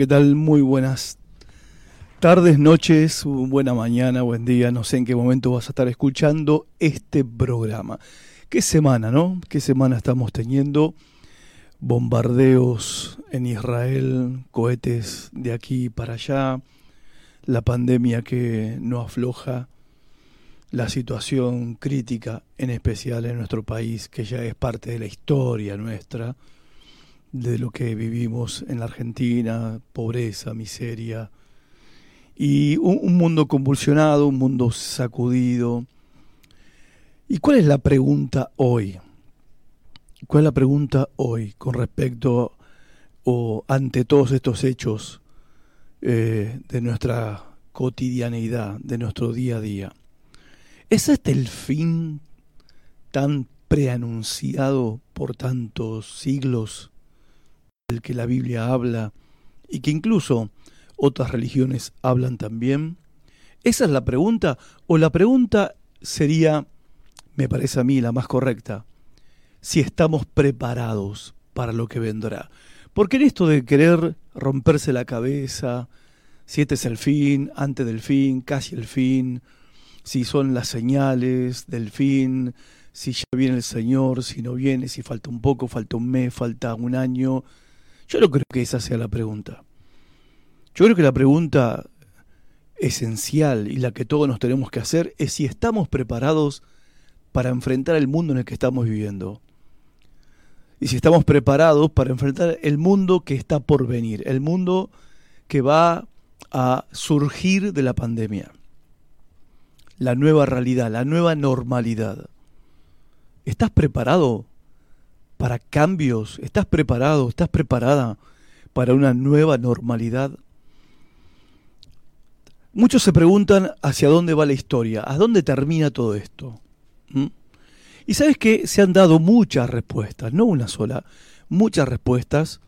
¿Qué tal? Muy buenas tardes, noches, buena mañana, buen día. No sé en qué momento vas a estar escuchando este programa. ¿Qué semana, no? ¿Qué semana estamos teniendo? Bombardeos en Israel, cohetes de aquí para allá, la pandemia que no afloja, la situación crítica, en especial en nuestro país, que ya es parte de la historia nuestra de lo que vivimos en la Argentina, pobreza, miseria, y un, mundo convulsionado, un mundo sacudido. ¿Y cuál es la pregunta hoy? ¿Cuál es la pregunta hoy con respecto o ante todos estos hechos eh, de nuestra cotidianeidad, de nuestro día a día? ¿Es este el fin tan preanunciado por tantos siglos que la Biblia habla y que incluso otras religiones hablan también? ¿Esa es la pregunta? ¿O la pregunta sería, me parece a mí la más correcta, si estamos preparados para lo que vendrá? Porque en esto de querer romperse la cabeza, si este es el fin, antes del fin, casi el fin, si son las señales del fin, si ya viene el Señor, si no viene, si falta un poco, falta un mes, falta un año, yo no creo que esa sea la pregunta. Yo creo que la pregunta esencial y la que todos nos tenemos que hacer es si estamos preparados para enfrentar el mundo en el que estamos viviendo. Y si estamos preparados para enfrentar el mundo que está por venir, el mundo que va a surgir de la pandemia. La nueva realidad, la nueva normalidad. ¿Estás preparado para cambios? ¿Estás preparado? ¿Estás preparada para una nueva normalidad? Muchos se preguntan hacia dónde va la historia, a dónde termina todo esto. ¿Mm? Y sabes que se han dado muchas respuestas, no una sola, muchas respuestas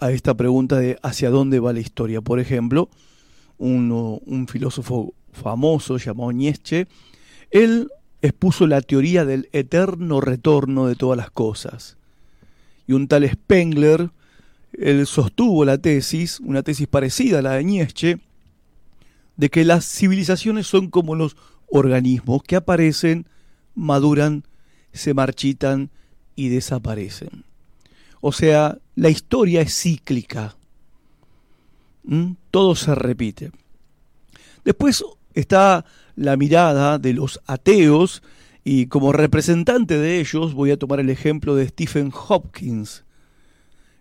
a esta pregunta de hacia dónde va la historia. Por ejemplo, un filósofo famoso llamado Nietzsche, él expuso la teoría del eterno retorno de todas las cosas. Y un tal Spengler, él sostuvo la tesis, una tesis parecida a la de Nietzsche, de que las civilizaciones son como los organismos que aparecen, maduran, se marchitan y desaparecen. O sea, la historia es cíclica. ¿Mm? Todo se repite. Después está la mirada de los ateos y como representante de ellos voy a tomar el ejemplo de Stephen Hopkins,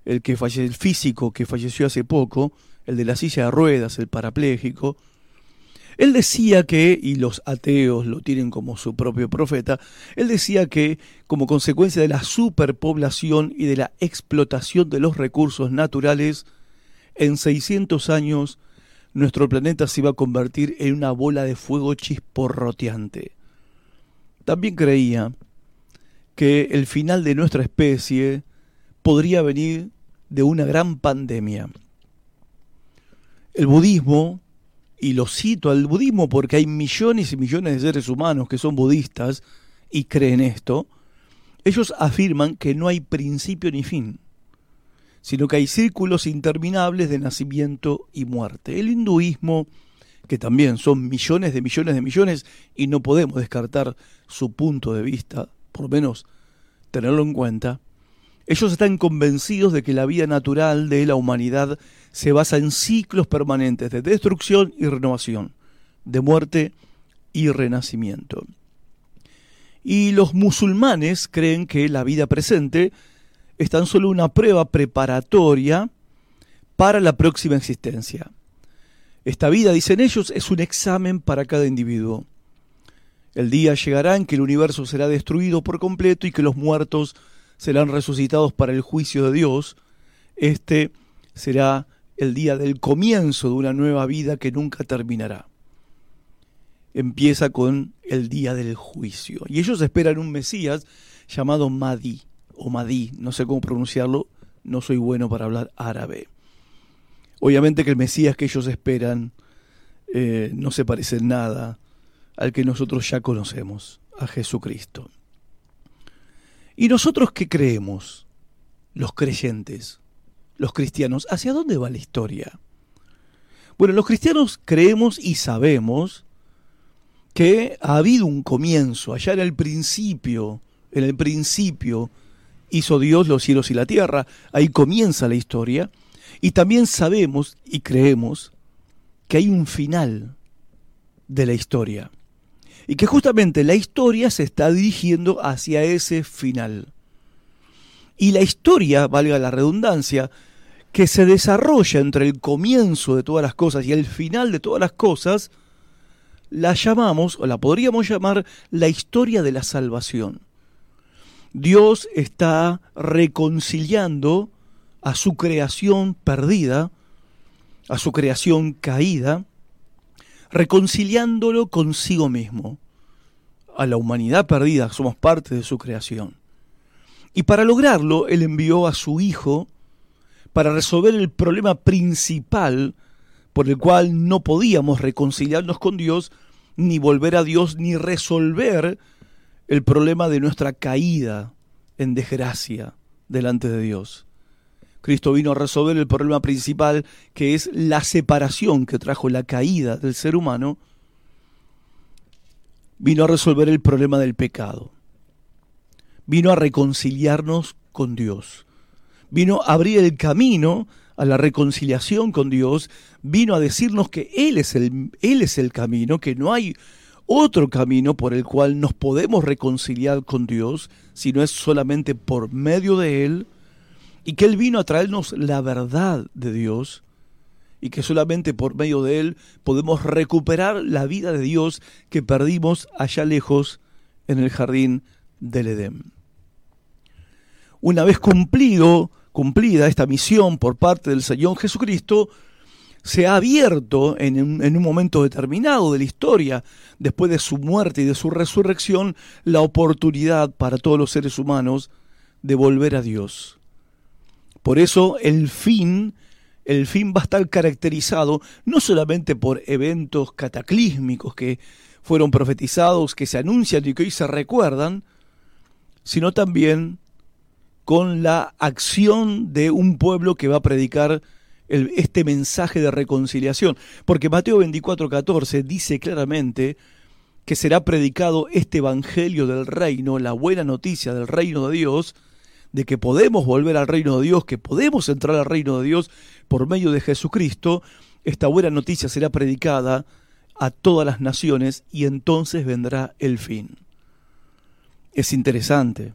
el, que el físico que falleció hace poco, el de la silla de ruedas, el parapléjico. Él decía que, y los ateos lo tienen como su propio profeta, él decía que como consecuencia de la superpoblación y de la explotación de los recursos naturales, en 600 años nuestro planeta se iba a convertir en una bola de fuego chisporroteante. También creía que el final de nuestra especie podría venir de una gran pandemia. El budismo, y lo cito al budismo porque hay millones y millones de seres humanos que son budistas y creen esto, ellos afirman que no hay principio ni fin sino que hay círculos interminables de nacimiento y muerte. El hinduismo, que también son millones de millones de millones y no podemos descartar su punto de vista, por lo menos tenerlo en cuenta, ellos están convencidos de que la vida natural de la humanidad se basa en ciclos permanentes de destrucción y renovación, de muerte y renacimiento. Y los musulmanes creen que la vida presente es tan solo una prueba preparatoria para la próxima existencia. Esta vida, dicen ellos, es un examen para cada individuo. El día llegará en que el universo será destruido por completo y que los muertos serán resucitados para el juicio de Dios. Este será el día del comienzo de una nueva vida que nunca terminará. Empieza con el día del juicio. Y ellos esperan un Mesías llamado Mahdi o Madí, no sé cómo pronunciarlo, no soy bueno para hablar árabe. Obviamente que el Mesías que ellos esperan eh, no se parece en nada al que nosotros ya conocemos, a Jesucristo. ¿Y nosotros qué creemos, los creyentes? los cristianos, ¿hacia dónde va la historia? Bueno, los cristianos creemos y sabemos que ha habido un comienzo, allá en el principio, en el principio hizo Dios los cielos y la tierra, ahí comienza la historia, y también sabemos y creemos que hay un final de la historia, y que justamente la historia se está dirigiendo hacia ese final. Y la historia, valga la redundancia, que se desarrolla entre el comienzo de todas las cosas y el final de todas las cosas, la llamamos, o la podríamos llamar, la historia de la salvación. Dios está reconciliando a su creación perdida, a su creación caída, reconciliándolo consigo mismo. A la humanidad perdida somos parte de su creación. Y para lograrlo, Él envió a su Hijo para resolver el problema principal por el cual no podíamos reconciliarnos con Dios, ni volver a Dios, ni resolver el problema de nuestra caída en desgracia delante de Dios. Cristo vino a resolver el problema principal, que es la separación que trajo la caída del ser humano. Vino a resolver el problema del pecado. Vino a reconciliarnos con Dios vino a abrir el camino a la reconciliación con Dios, vino a decirnos que Él es el, Él es el camino, que no hay otro camino por el cual nos podemos reconciliar con Dios, sino es solamente por medio de Él, y que Él vino a traernos la verdad de Dios, y que solamente por medio de Él podemos recuperar la vida de Dios que perdimos allá lejos en el jardín del Edén. Una vez cumplido, cumplida esta misión por parte del Señor Jesucristo, se ha abierto en un, en un, momento determinado de la historia, después de su muerte y de su resurrección, la oportunidad para todos los seres humanos de volver a Dios. Por eso el fin, el fin va a estar caracterizado no solamente por eventos cataclísmicos que fueron profetizados, que se anuncian y que hoy se recuerdan, sino también con la acción de un pueblo que va a predicar este mensaje de reconciliación. Porque Mateo 24, 14 dice claramente que será predicado este evangelio del reino, la buena noticia del reino de Dios, de que podemos volver al reino de Dios, que podemos entrar al reino de Dios por medio de Jesucristo, esta buena noticia será predicada a todas las naciones y entonces vendrá el fin. Es interesante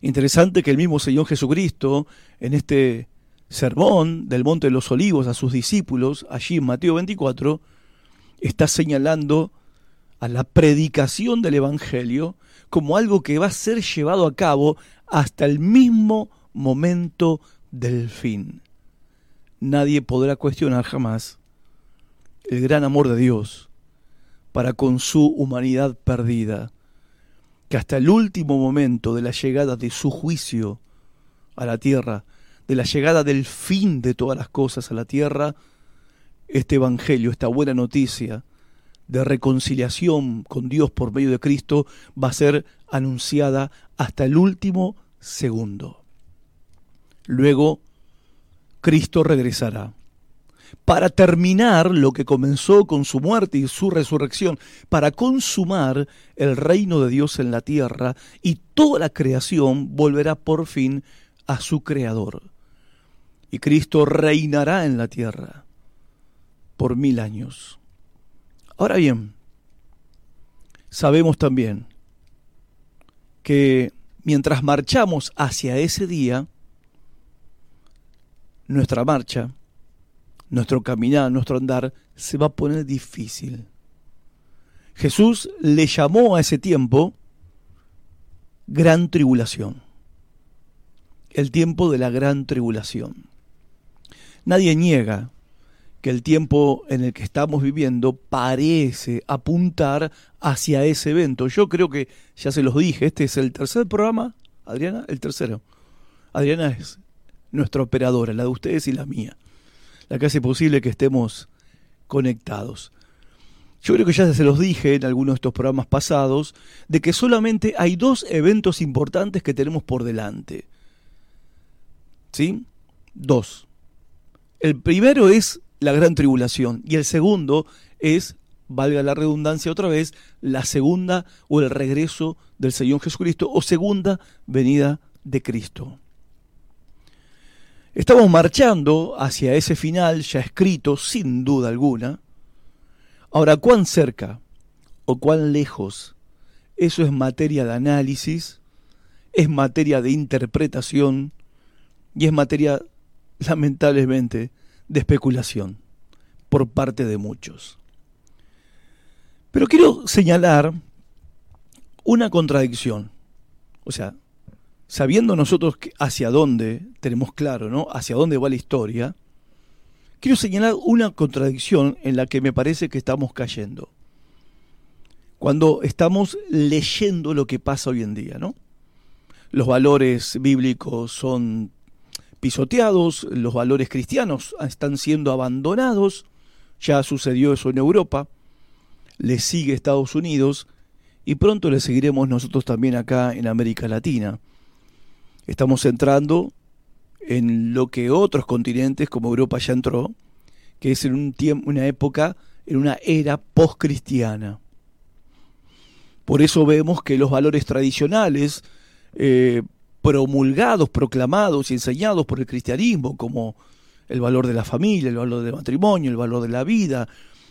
Interesante que el mismo Señor Jesucristo, en este sermón del Monte de los Olivos a sus discípulos, allí en Mateo 24, está señalando a la predicación del Evangelio como algo que va a ser llevado a cabo hasta el mismo momento del fin. Nadie podrá cuestionar jamás el gran amor de Dios para con su humanidad perdida que hasta el último momento de la llegada de su juicio a la tierra, de la llegada del fin de todas las cosas a la tierra, este Evangelio, esta buena noticia de reconciliación con Dios por medio de Cristo va a ser anunciada hasta el último segundo. Luego, Cristo regresará para terminar lo que comenzó con su muerte y su resurrección, para consumar el reino de Dios en la tierra y toda la creación volverá por fin a su Creador. Y Cristo reinará en la tierra por mil años. Ahora bien, sabemos también que mientras marchamos hacia ese día, nuestra marcha nuestro caminar, nuestro andar, se va a poner difícil. Jesús le llamó a ese tiempo gran tribulación, el tiempo de la gran tribulación. Nadie niega que el tiempo en el que estamos viviendo parece apuntar hacia ese evento. Yo creo que, ya se los dije, este es el tercer programa, Adriana, el tercero. Adriana es nuestra operadora, la de ustedes y la mía la que hace posible que estemos conectados. Yo creo que ya se los dije en algunos de estos programas pasados, de que solamente hay dos eventos importantes que tenemos por delante. ¿Sí? dos. El primero es la gran tribulación y el segundo es, valga la redundancia otra vez, la segunda o el regreso del Señor Jesucristo o segunda venida de Cristo. Estamos marchando hacia ese final ya escrito, sin duda alguna. Ahora, ¿cuán cerca o cuán lejos? Eso es materia de análisis, es materia de interpretación y es materia, lamentablemente, de especulación por parte de muchos. Pero quiero señalar una contradicción. O sea, sabiendo nosotros hacia dónde, tenemos claro, ¿no? Hacia dónde va la historia, quiero señalar una contradicción en la que me parece que estamos cayendo. Cuando estamos leyendo lo que pasa hoy en día, ¿no? Los valores bíblicos son pisoteados, los valores cristianos están siendo abandonados, ya sucedió eso en Europa, le sigue Estados Unidos y pronto le seguiremos nosotros también acá en América Latina. Estamos entrando en lo que otros continentes como Europa ya entró, que es en un tiempo, una época, en una era postcristiana. Por eso vemos que los valores tradicionales, eh, promulgados, proclamados y enseñados por el cristianismo, como el valor de la familia, el valor del matrimonio, el valor de la vida,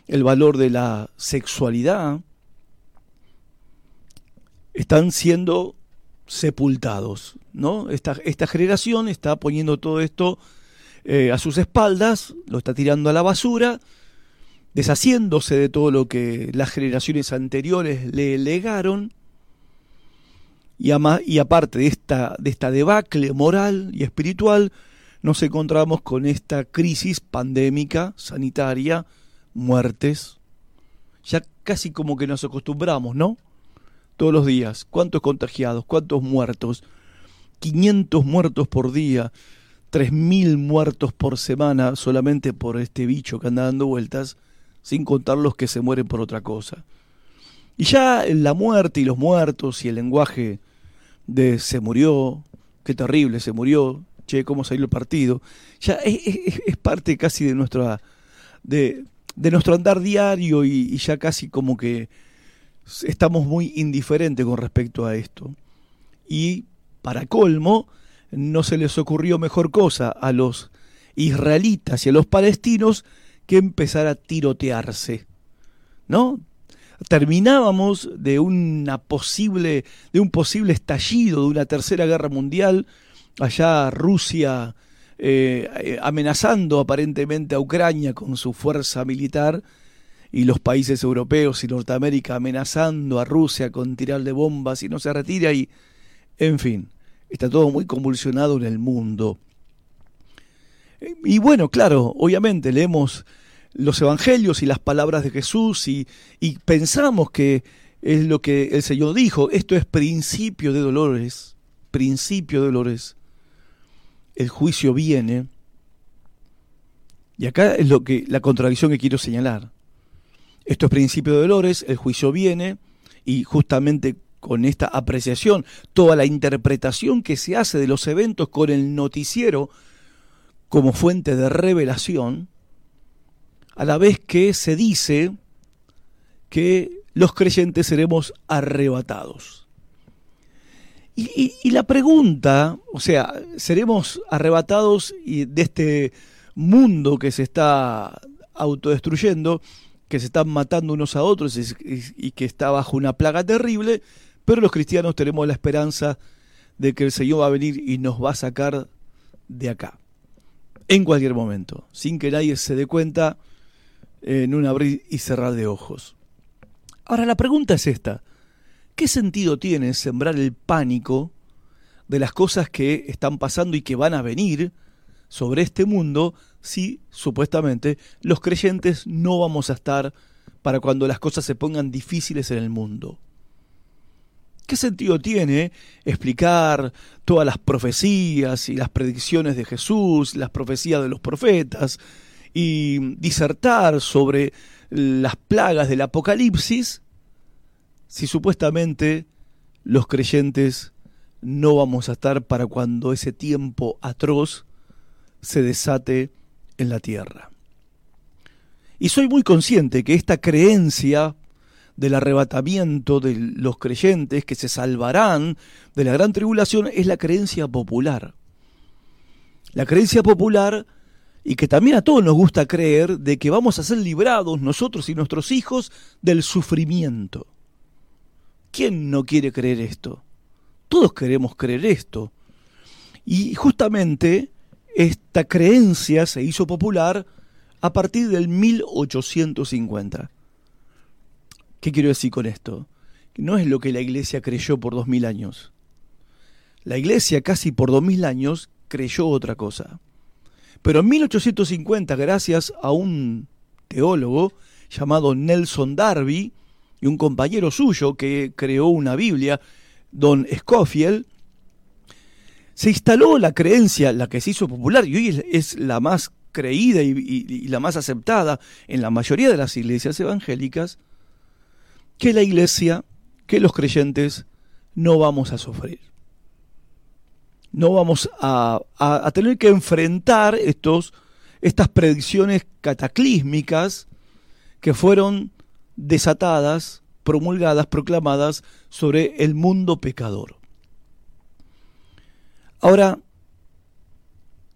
el valor de la sexualidad, están siendo sepultados, ¿no? Esta, esta generación está poniendo todo esto eh, a sus espaldas, lo está tirando a la basura, deshaciéndose de todo lo que las generaciones anteriores le legaron, y, y aparte de esta, de esta debacle moral y espiritual, nos encontramos con esta crisis pandémica, sanitaria, muertes. Ya casi como que nos acostumbramos, ¿no? todos los días. ¿Cuántos contagiados? ¿Cuántos muertos? 500 muertos por día, 3.000 muertos por semana solamente por este bicho que anda dando vueltas, sin contar los que se mueren por otra cosa. Y ya la muerte y los muertos y el lenguaje de se murió, qué terrible, se murió, che, cómo salió el partido, ya es, parte casi de nuestra de, de nuestro andar diario y, y ya casi como que estamos muy indiferentes con respecto a esto. Y para colmo, no se les ocurrió mejor cosa a los israelitas y a los palestinos que empezar a tirotearse. ¿No? Terminábamos de una posible de un posible estallido de una tercera guerra mundial, allá Rusia eh, amenazando aparentemente a Ucrania con su fuerza militar y los países europeos y Norteamérica amenazando a Rusia con tirarle bombas y no se retira y, en fin, está todo muy convulsionado en el mundo. Y bueno, claro, obviamente leemos los evangelios y las palabras de Jesús y, pensamos que es lo que el Señor dijo, esto es principio de dolores, principio de dolores. El juicio viene. Y acá es lo que la contradicción que quiero señalar. Esto es principio de dolores, el juicio viene y justamente con esta apreciación, toda la interpretación que se hace de los eventos con el noticiero como fuente de revelación, a la vez que se dice que los creyentes seremos arrebatados. Y, la pregunta, o sea, seremos arrebatados de este mundo que se está autodestruyendo, que se están matando unos a otros y, que está bajo una plaga terrible, pero los cristianos tenemos la esperanza de que el Señor va a venir y nos va a sacar de acá, en cualquier momento, sin que nadie se dé cuenta en un abrir y cerrar de ojos. Ahora la pregunta es esta, ¿qué sentido tiene sembrar el pánico de las cosas que están pasando y que van a venir sobre este mundo si supuestamente los creyentes no vamos a estar para cuando las cosas se pongan difíciles en el mundo. ¿Qué sentido tiene explicar todas las profecías y las predicciones de Jesús, las profecías de los profetas, y disertar sobre las plagas del Apocalipsis si supuestamente los creyentes no vamos a estar para cuando ese tiempo atroz se desate en la tierra. Y soy muy consciente que esta creencia del arrebatamiento de los creyentes que se salvarán de la gran tribulación es la creencia popular. La creencia popular y que también a todos nos gusta creer de que vamos a ser librados nosotros y nuestros hijos del sufrimiento. ¿Quién no quiere creer esto? Todos queremos creer esto. Y justamente esta creencia se hizo popular a partir del 1850. ¿Qué quiero decir con esto? No es lo que la iglesia creyó por dos mil años. La iglesia casi por dos mil años creyó otra cosa. Pero en 1850, gracias a un teólogo llamado Nelson Darby y un compañero suyo que creó una Biblia, don Scofield, se instaló la creencia, la que se hizo popular y hoy es, la más creída y la más aceptada en la mayoría de las iglesias evangélicas, que la iglesia, que los creyentes no vamos a sufrir no vamos a, tener que enfrentar estos, estas predicciones cataclísmicas que fueron desatadas, promulgadas, proclamadas sobre el mundo pecador. Ahora,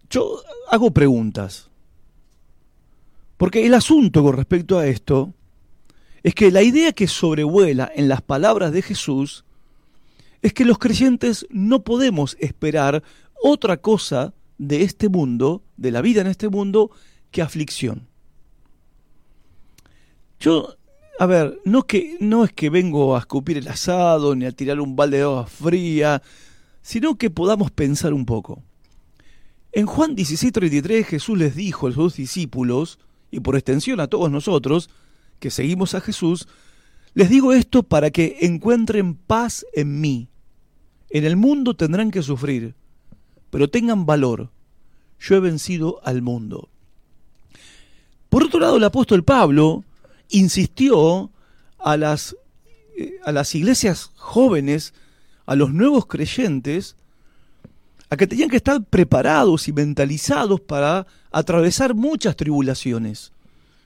yo hago preguntas, porque el asunto con respecto a esto es que la idea que sobrevuela en las palabras de Jesús es que los creyentes no podemos esperar otra cosa de este mundo, de la vida en este mundo, que aflicción. Yo, a ver, no, que, no es que vengo a escupir el asado ni a tirar un balde de agua fría, sino que podamos pensar un poco. En Juan 16:33 Jesús les dijo a sus discípulos, y por extensión a todos nosotros, que seguimos a Jesús, les digo esto para que encuentren paz en mí. En el mundo tendrán que sufrir, pero tengan valor. Yo he vencido al mundo. Por otro lado, el apóstol Pablo insistió a las, eh, a las iglesias jóvenes, a los nuevos creyentes, a que tenían que estar preparados y mentalizados para atravesar muchas tribulaciones.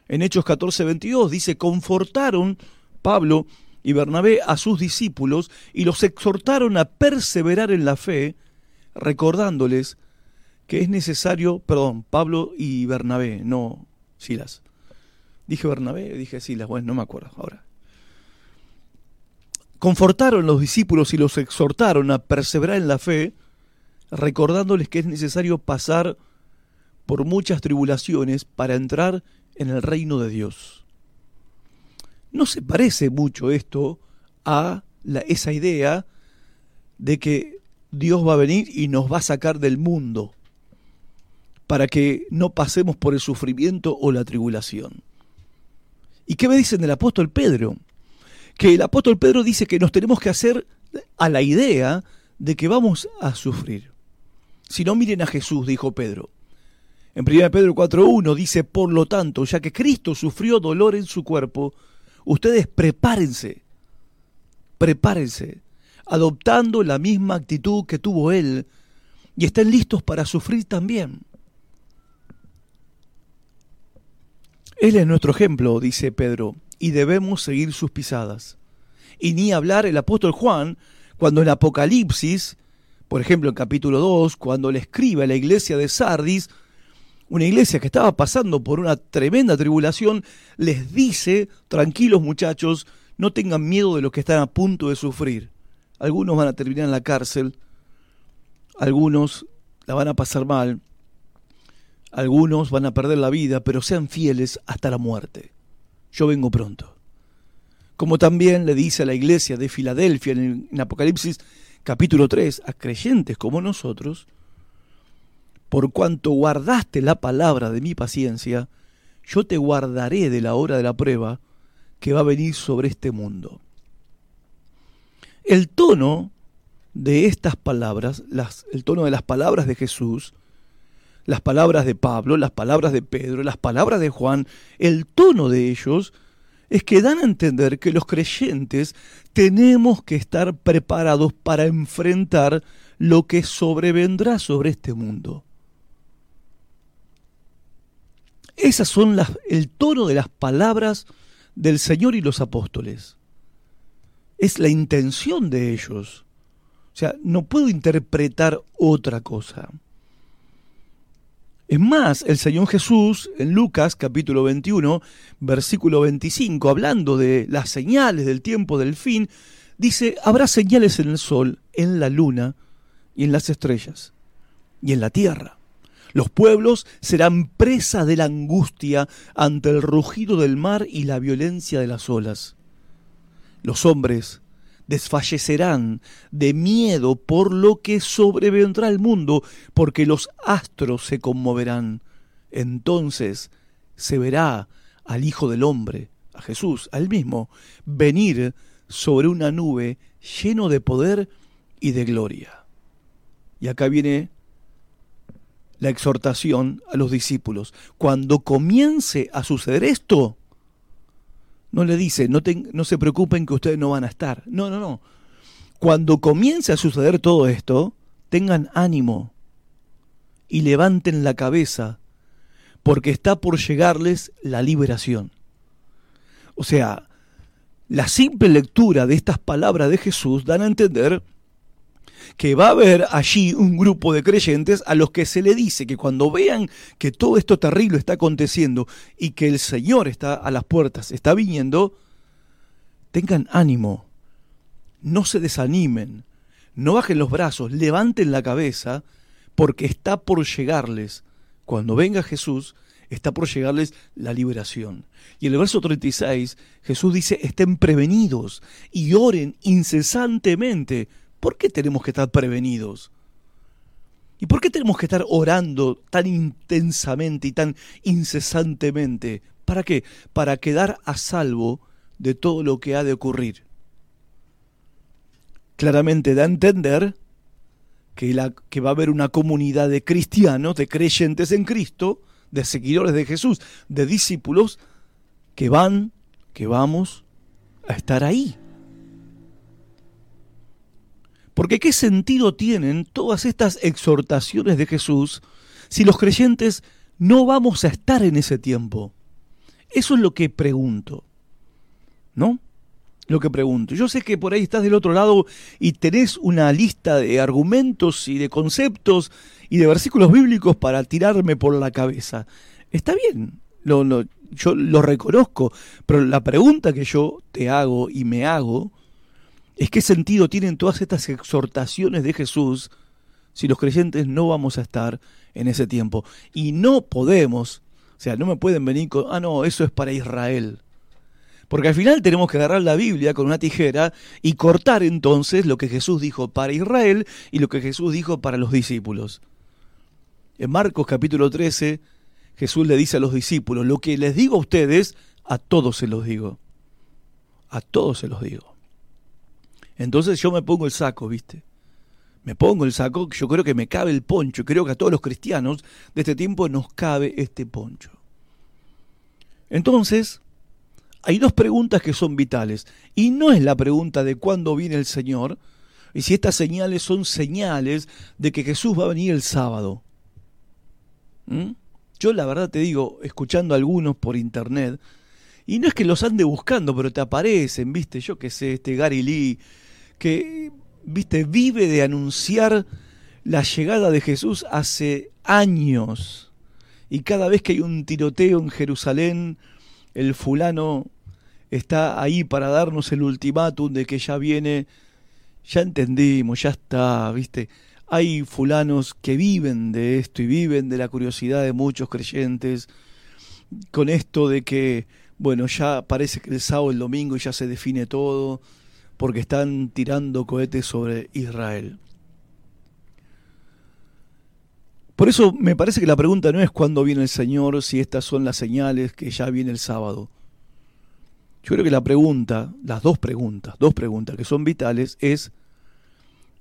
En Hechos 14, 22 dice, confortaron Pablo y Bernabé a sus discípulos y los exhortaron a perseverar en la fe, recordándoles que es necesario, perdón, Pablo y Bernabé, no Silas. Dije Bernabé, dije Silas, bueno, no me acuerdo ahora. Confortaron los discípulos y los exhortaron a perseverar en la fe, recordándoles que es necesario pasar por muchas tribulaciones para entrar en el reino de Dios. ¿No se parece mucho esto a esa idea de que Dios va a venir y nos va a sacar del mundo para que no pasemos por el sufrimiento o la tribulación? ¿Y qué me dicen del apóstol Pedro? Que el apóstol Pedro dice que nos tenemos que hacer a la idea de que vamos a sufrir. Si no, miren a Jesús, dijo Pedro. En 1 Pedro 4.1 dice, por lo tanto, ya que Cristo sufrió dolor en su cuerpo, ustedes prepárense, prepárense, adoptando la misma actitud que tuvo Él y estén listos para sufrir también. Él es nuestro ejemplo, dice Pedro, y debemos seguir sus pisadas. Y ni hablar el apóstol Juan, cuando en Apocalipsis, por ejemplo en capítulo 2, cuando le escribe a la iglesia de Sardis, una iglesia que estaba pasando por una tremenda tribulación, les dice, tranquilos muchachos, no tengan miedo de lo que están a punto de sufrir. Algunos van a terminar en la cárcel, algunos la van a pasar mal, algunos van a perder la vida, pero sean fieles hasta la muerte. Yo vengo pronto. Como también le dice a la iglesia de Filadelfia en, en Apocalipsis capítulo 3, a creyentes como nosotros, por cuanto guardaste la palabra de mi paciencia, yo te guardaré de la hora de la prueba que va a venir sobre este mundo. El tono de estas palabras, las, el tono de las palabras de Jesús, las palabras de Pablo, las palabras de Pedro, las palabras de Juan, el tono de ellos es que dan a entender que los creyentes tenemos que estar preparados para enfrentar lo que sobrevendrá sobre este mundo. Esas son las, el tono de las palabras del Señor y los apóstoles. Es la intención de ellos. O sea, no puedo interpretar otra cosa. Es más, el Señor Jesús en Lucas capítulo 21, versículo 25, hablando de las señales del tiempo del fin, dice, habrá señales en el sol, en la luna y en las estrellas y en la tierra. Los pueblos serán presa de la angustia ante el rugido del mar y la violencia de las olas. Los hombres desfallecerán de miedo por lo que sobrevendrá al mundo, porque los astros se conmoverán. Entonces se verá al Hijo del Hombre, a Jesús, al mismo, venir sobre una nube lleno de poder y de gloria. Y acá viene la exhortación a los discípulos. Cuando comience a suceder esto, no le dice, no, no se preocupen que ustedes no van a estar. No, no, no. Cuando comience a suceder todo esto, tengan ánimo y levanten la cabeza, porque está por llegarles la liberación. O sea, la simple lectura de estas palabras de Jesús dan a entender que va a haber allí un grupo de creyentes a los que se le dice que cuando vean que todo esto terrible está aconteciendo y que el Señor está a las puertas, está viniendo, tengan ánimo, no se desanimen, no bajen los brazos, levanten la cabeza, porque está por llegarles, cuando venga Jesús, está por llegarles la liberación. Y en el verso 36 Jesús dice, estén prevenidos y oren incesantemente ¿Por qué tenemos que estar prevenidos? ¿Y por qué tenemos que estar orando tan intensamente y tan incesantemente? ¿Para qué? Para quedar a salvo de todo lo que ha de ocurrir. Claramente da a entender que, la, que va a haber una comunidad de cristianos, de creyentes en Cristo, de seguidores de Jesús, de discípulos, que van, que vamos a estar ahí. Porque ¿qué sentido tienen todas estas exhortaciones de Jesús si los creyentes no vamos a estar en ese tiempo? Eso es lo que pregunto. ¿No? Lo que pregunto. Yo sé que por ahí estás del otro lado y tenés una lista de argumentos y de conceptos y de versículos bíblicos para tirarme por la cabeza. Está bien, lo, yo lo reconozco, pero la pregunta que yo te hago y me hago es qué sentido tienen todas estas exhortaciones de Jesús si los creyentes no vamos a estar en ese tiempo. Y no podemos, o sea, no me pueden venir con, ah, no, eso es para Israel. Porque al final tenemos que agarrar la Biblia con una tijera y cortar entonces lo que Jesús dijo para Israel y lo que Jesús dijo para los discípulos. En Marcos capítulo 13, Jesús le dice a los discípulos, lo que les digo a ustedes, a todos se los digo. A todos se los digo. Entonces yo me pongo el saco, ¿viste? Me pongo el saco, yo creo que me cabe el poncho, creo que a todos los cristianos de este tiempo nos cabe este poncho. Entonces, hay dos preguntas que son vitales, y no es la pregunta de cuándo viene el Señor, y si estas señales son señales de que Jesús va a venir el sábado. ¿Mm? Yo la verdad te digo, escuchando a algunos por internet, y no es que los ande buscando, pero te aparecen, viste, yo qué sé, este Gary Lee, que, viste, vive de anunciar la llegada de Jesús hace años. Y cada vez que hay un tiroteo en Jerusalén, el fulano está ahí para darnos el ultimátum de que ya viene, ya entendimos, ya está, viste. Hay fulanos que viven de esto y viven de la curiosidad de muchos creyentes con esto de que, bueno, ya parece que el sábado, el domingo ya se define todo porque están tirando cohetes sobre Israel. Por eso me parece que la pregunta no es cuándo viene el Señor, si estas son las señales que ya viene el sábado. Yo creo que la pregunta, las dos preguntas, dos preguntas que son vitales es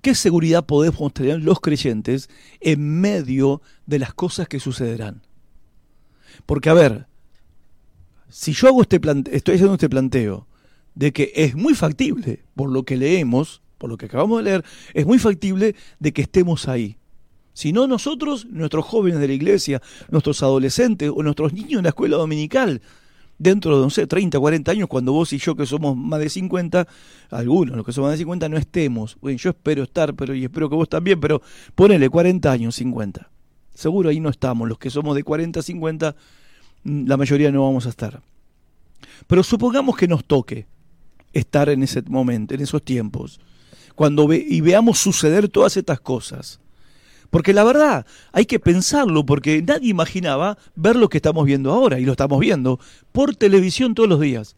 ¿qué seguridad podemos tener los creyentes en medio de las cosas que sucederán? Porque a ver, si yo hago este estoy haciendo este planteo, de que es muy factible, por lo que leemos, por lo que acabamos de leer, es muy factible de que estemos ahí. Si no nosotros, nuestros jóvenes de la iglesia, nuestros adolescentes o nuestros niños en la escuela dominical, dentro de, no sé, 30, 40 años, cuando vos y yo que somos más de 50, algunos, los que somos más de 50, no estemos. Bueno, yo espero estar, pero y espero que vos también, pero ponele 40 años, 50. Seguro ahí no estamos. Los que somos de 40, 50, mm, la mayoría no vamos a estar. Pero supongamos que nos toque estar en ese momento, en esos tiempos, cuando ve, y veamos suceder todas estas cosas. Porque la verdad, hay que pensarlo, porque nadie imaginaba ver lo que estamos viendo ahora, y lo estamos viendo por televisión todos los días,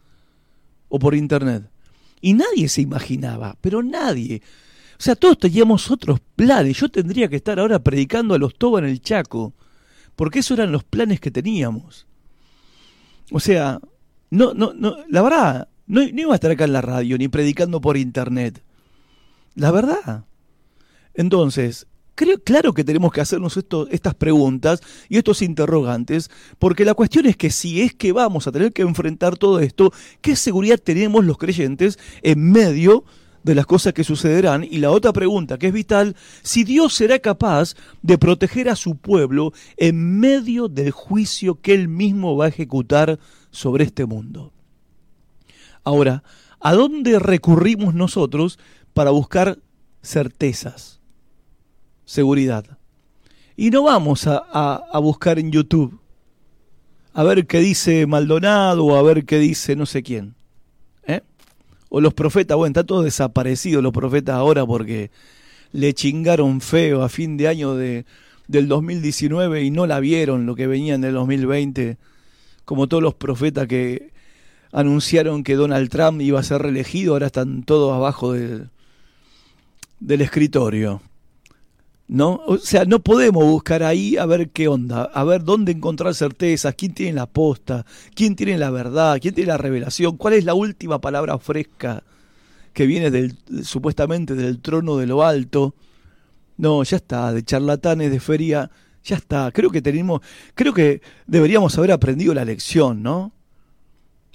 o por internet. Y nadie se imaginaba, pero nadie. O sea, todos teníamos otros planes. Yo tendría que estar ahora predicando a los Toba en el Chaco, porque esos eran los planes que teníamos. O sea, no, no, no, la verdad, no, no iba a estar acá en la radio, ni predicando por internet. La verdad. Entonces, Creo, claro que tenemos que hacernos estas preguntas y estos interrogantes, porque la cuestión es que si es que vamos a tener que enfrentar todo esto, ¿qué seguridad tenemos los creyentes en medio de las cosas que sucederán? Y la otra pregunta que es vital, si Dios será capaz de proteger a su pueblo en medio del juicio que él mismo va a ejecutar sobre este mundo. Ahora, ¿a dónde recurrimos nosotros para buscar certezas? seguridad. Y no vamos a, buscar en YouTube a ver qué dice Maldonado o a ver qué dice no sé quién. ¿eh? O los profetas, bueno, está todo desaparecido los profetas ahora porque le chingaron feo a fin de año de, del 2019 y no la vieron lo que venía en el 2020, como todos los profetas que anunciaron que Donald Trump iba a ser reelegido, ahora están todos abajo del, del escritorio. ¿no? O sea, no podemos buscar ahí a ver qué onda, a ver dónde encontrar certezas, quién tiene la posta, quién tiene la verdad, quién tiene la revelación, cuál es la última palabra fresca que viene del, supuestamente del trono de lo alto. No, ya está, de charlatanes, de feria, ya está. Creo que tenemos, creo que deberíamos haber aprendido la lección, ¿no?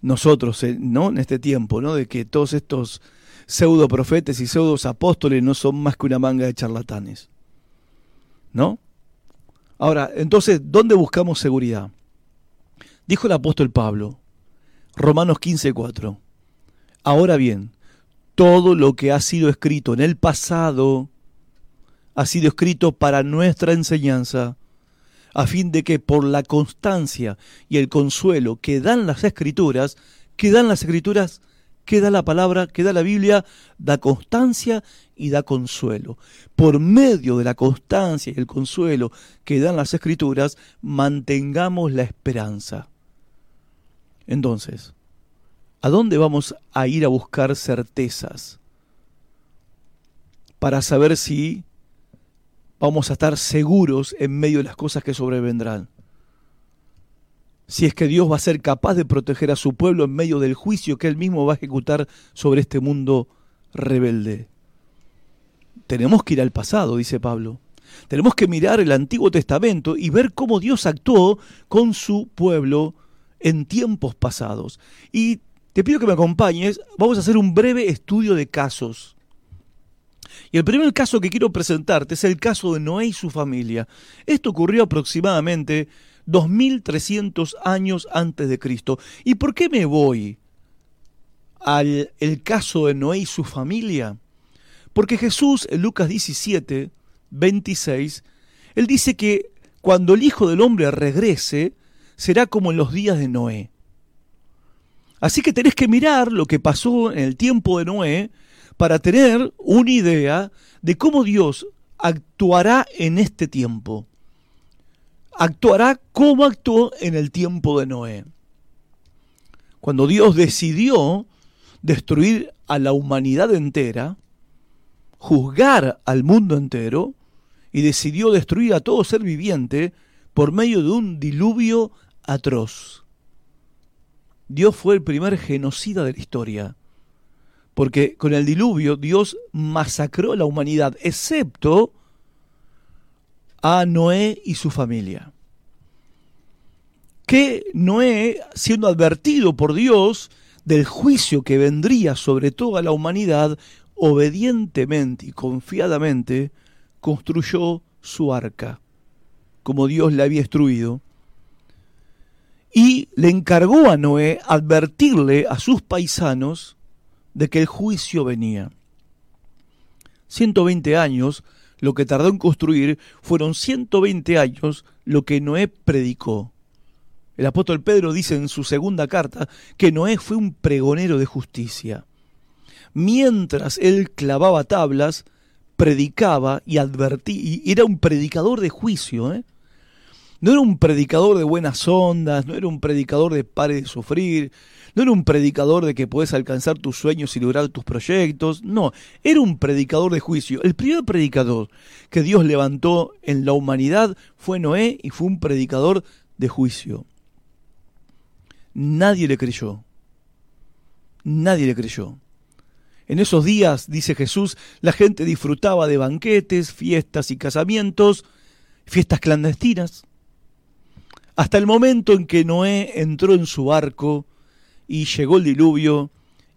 Nosotros, eh, ¿no? En este tiempo, ¿no? De que todos estos pseudo profetas y pseudos apóstoles no son más que una manga de charlatanes. ¿no? Ahora, entonces, ¿dónde buscamos seguridad? Dijo el apóstol Pablo, Romanos 15:4. Ahora bien, todo lo que ha sido escrito en el pasado ha sido escrito para nuestra enseñanza, a fin de que por la constancia y el consuelo que dan las escrituras, que dan las escrituras, que da la palabra, que da la Biblia, da constancia y da consuelo. Por medio de la constancia y el consuelo que dan las escrituras, mantengamos la esperanza. Entonces, ¿a dónde vamos a ir a buscar certezas? Para saber si vamos a estar seguros en medio de las cosas que sobrevendrán si es que Dios va a ser capaz de proteger a su pueblo en medio del juicio que él mismo va a ejecutar sobre este mundo rebelde. Tenemos que ir al pasado, dice Pablo. Tenemos que mirar el Antiguo Testamento y ver cómo Dios actuó con su pueblo en tiempos pasados. Y te pido que me acompañes, vamos a hacer un breve estudio de casos. Y el primer caso que quiero presentarte es el caso de Noé y su familia. Esto ocurrió aproximadamente 2300 años antes de Cristo. ¿Y por qué me voy al el caso de Noé y su familia? Porque Jesús en Lucas 17, 26, él dice que cuando el Hijo del Hombre regrese, será como en los días de Noé. Así que tenés que mirar lo que pasó en el tiempo de Noé para tener una idea de cómo Dios actuará en este tiempo actuará como actuó en el tiempo de Noé. Cuando Dios decidió destruir a la humanidad entera, juzgar al mundo entero, y decidió destruir a todo ser viviente por medio de un diluvio atroz. Dios fue el primer genocida de la historia, porque con el diluvio Dios masacró a la humanidad, excepto a Noé y su familia. Que Noé, siendo advertido por Dios del juicio que vendría sobre toda la humanidad, obedientemente y confiadamente construyó su arca, como Dios le había instruido, y le encargó a Noé advertirle a sus paisanos de que el juicio venía. 120 años, lo que tardó en construir, fueron 120 años lo que Noé predicó. El apóstol Pedro dice en su segunda carta que Noé fue un pregonero de justicia. Mientras él clavaba tablas, predicaba y advertía, y era un predicador de juicio, ¿eh? No era un predicador de buenas ondas, no era un predicador de pare de sufrir, no era un predicador de que puedes alcanzar tus sueños y lograr tus proyectos, no, era un predicador de juicio. El primer predicador que Dios levantó en la humanidad fue Noé y fue un predicador de juicio. Nadie le creyó. Nadie le creyó. En esos días, dice Jesús, la gente disfrutaba de banquetes, fiestas y casamientos, fiestas clandestinas hasta el momento en que Noé entró en su barco y llegó el diluvio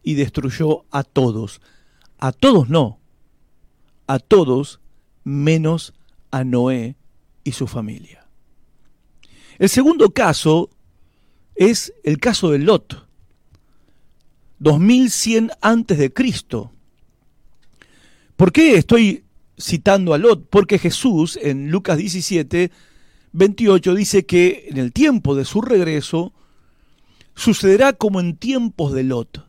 y destruyó a todos. A todos no, a todos menos a Noé y su familia. El segundo caso es el caso de Lot, 2100 antes de Cristo. ¿Por qué estoy citando a Lot? Porque Jesús en Lucas 17 28 dice que en el tiempo de su regreso sucederá como en tiempos de Lot.